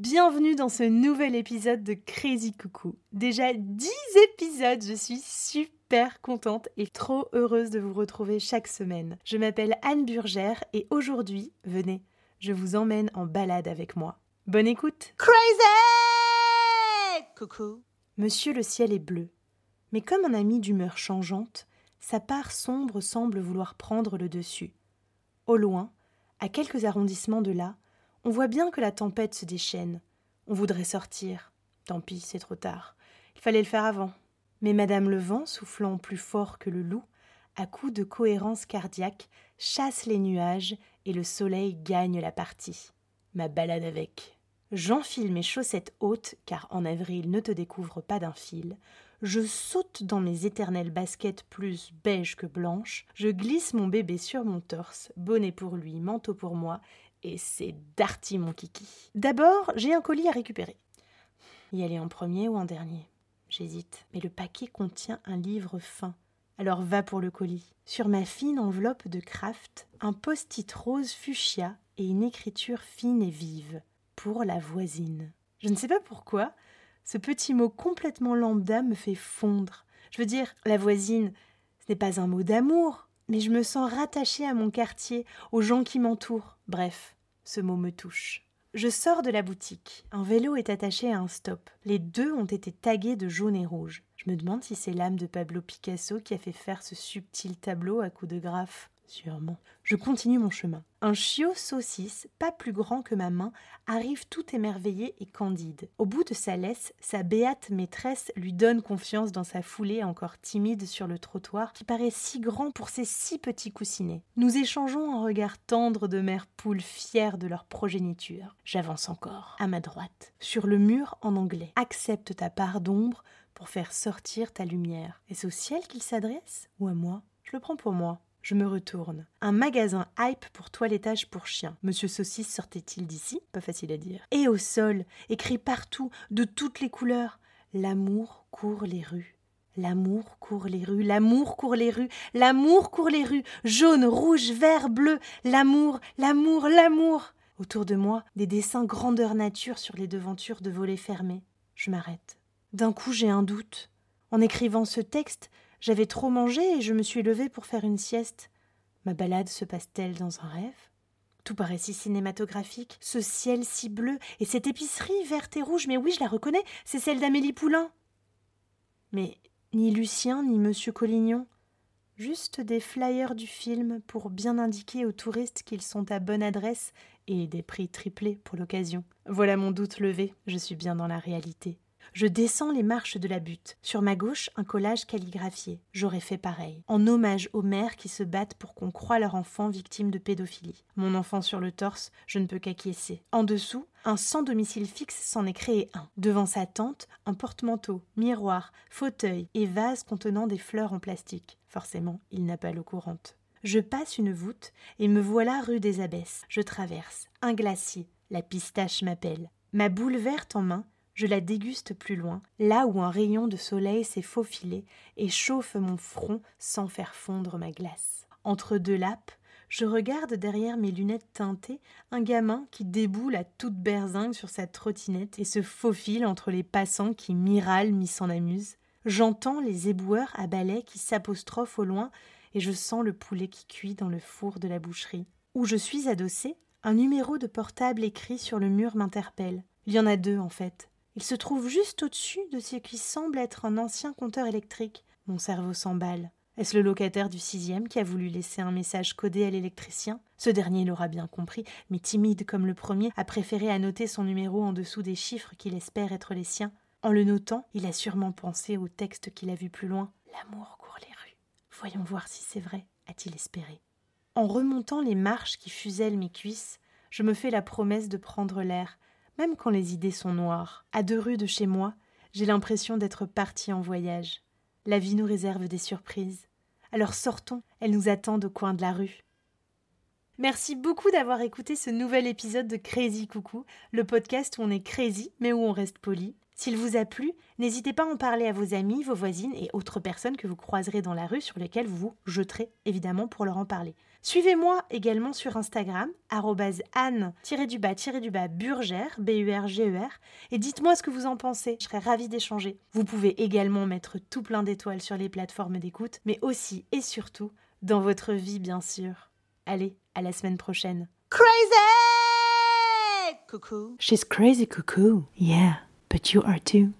Bienvenue dans ce nouvel épisode de Crazy Coucou. Déjà 10 épisodes, je suis super contente et trop heureuse de vous retrouver chaque semaine. Je m'appelle Anne Burgère et aujourd'hui, venez, je vous emmène en balade avec moi. Bonne écoute Crazy Coucou. Monsieur le ciel est bleu. Mais comme on a mis d'humeur changeante, sa part sombre semble vouloir prendre le dessus. Au loin, à quelques arrondissements de là, on voit bien que la tempête se déchaîne. On voudrait sortir. Tant pis, c'est trop tard. Il fallait le faire avant. Mais Madame le vent, soufflant plus fort que le loup, à coup de cohérence cardiaque, chasse les nuages et le soleil gagne la partie. Ma balade avec. J'enfile mes chaussettes hautes, car en avril ne te découvre pas d'un fil. Je saute dans mes éternelles baskets plus beige que blanches. Je glisse mon bébé sur mon torse, bonnet pour lui, manteau pour moi, et c'est Darty mon kiki. D'abord, j'ai un colis à récupérer. Y aller en premier ou en dernier J'hésite, mais le paquet contient un livre fin. Alors va pour le colis. Sur ma fine enveloppe de craft, un post-it rose fuchsia et une écriture fine et vive. Pour la voisine. Je ne sais pas pourquoi, ce petit mot complètement lambda me fait fondre. Je veux dire, la voisine, ce n'est pas un mot d'amour, mais je me sens rattachée à mon quartier, aux gens qui m'entourent. Bref, ce mot me touche. Je sors de la boutique. Un vélo est attaché à un stop. Les deux ont été tagués de jaune et rouge. Je me demande si c'est l'âme de Pablo Picasso qui a fait faire ce subtil tableau à coups de graphe. Sûrement. Je continue mon chemin. Un chiot saucisse, pas plus grand que ma main, arrive tout émerveillé et candide. Au bout de sa laisse, sa béate maîtresse lui donne confiance dans sa foulée encore timide sur le trottoir qui paraît si grand pour ses si petits coussinets. Nous échangeons un regard tendre de mères poules fières de leur progéniture. J'avance encore. À ma droite, sur le mur en anglais. Accepte ta part d'ombre pour faire sortir ta lumière. Est-ce au ciel qu'il s'adresse ou à moi? Je le prends pour moi. Je me retourne. Un magasin hype pour toilettage pour chiens. Monsieur Saucisse sortait-il d'ici? Pas facile à dire. Et au sol, écrit partout, de toutes les couleurs. L'amour court les rues. L'amour court les rues, l'amour court les rues, l'amour court les rues, jaune, rouge, vert, bleu, l'amour, l'amour, l'amour. Autour de moi, des dessins grandeur nature sur les devantures de volets fermés. Je m'arrête. D'un coup, j'ai un doute. En écrivant ce texte, j'avais trop mangé et je me suis levée pour faire une sieste. Ma balade se passe-t-elle dans un rêve? Tout paraît si cinématographique, ce ciel si bleu, et cette épicerie verte et rouge, mais oui, je la reconnais, c'est celle d'Amélie Poulain. Mais ni Lucien ni Monsieur Collignon, juste des flyers du film pour bien indiquer aux touristes qu'ils sont à bonne adresse et des prix triplés pour l'occasion. Voilà mon doute levé, je suis bien dans la réalité. Je descends les marches de la butte. Sur ma gauche, un collage calligraphié. J'aurais fait pareil. En hommage aux mères qui se battent pour qu'on croie leur enfant victime de pédophilie. Mon enfant sur le torse, je ne peux qu'acquiescer. En dessous, un sans domicile fixe s'en est créé un. Devant sa tente, un porte-manteau, miroir, fauteuil et vase contenant des fleurs en plastique. Forcément, il n'a pas l'eau courante. Je passe une voûte et me voilà rue des Abbesses. Je traverse. Un glacier. La pistache m'appelle. Ma boule verte en main, je la déguste plus loin, là où un rayon de soleil s'est faufilé et chauffe mon front sans faire fondre ma glace. Entre deux lappes, je regarde derrière mes lunettes teintées un gamin qui déboule à toute berzingue sur sa trottinette et se faufile entre les passants qui miralent mi s'en amusent. J'entends les éboueurs à balai qui s'apostrophent au loin et je sens le poulet qui cuit dans le four de la boucherie. Où je suis adossé, un numéro de portable écrit sur le mur m'interpelle. Il y en a deux en fait. Il se trouve juste au-dessus de ce qui semble être un ancien compteur électrique. Mon cerveau s'emballe. Est-ce le locataire du sixième qui a voulu laisser un message codé à l'électricien? Ce dernier l'aura bien compris, mais timide comme le premier, a préféré annoter son numéro en dessous des chiffres qu'il espère être les siens. En le notant, il a sûrement pensé au texte qu'il a vu plus loin. L'amour court les rues. Voyons voir si c'est vrai, a-t-il espéré. En remontant les marches qui fusellent mes cuisses, je me fais la promesse de prendre l'air, même quand les idées sont noires. À deux rues de chez moi, j'ai l'impression d'être parti en voyage. La vie nous réserve des surprises. Alors sortons, elles nous attendent au coin de la rue. Merci beaucoup d'avoir écouté ce nouvel épisode de Crazy Coucou, le podcast où on est crazy mais où on reste poli. S'il vous a plu, n'hésitez pas à en parler à vos amis, vos voisines et autres personnes que vous croiserez dans la rue sur lesquelles vous vous jeterez évidemment pour leur en parler. Suivez-moi également sur Instagram, anne-du-bas-burgère, B-U-R-G-E-R, et dites-moi ce que vous en pensez. Je serais ravie d'échanger. Vous pouvez également mettre tout plein d'étoiles sur les plateformes d'écoute, mais aussi et surtout dans votre vie, bien sûr. Allez, à la semaine prochaine. Crazy! Coucou. She's crazy, cuckoo. Yeah, but you are too.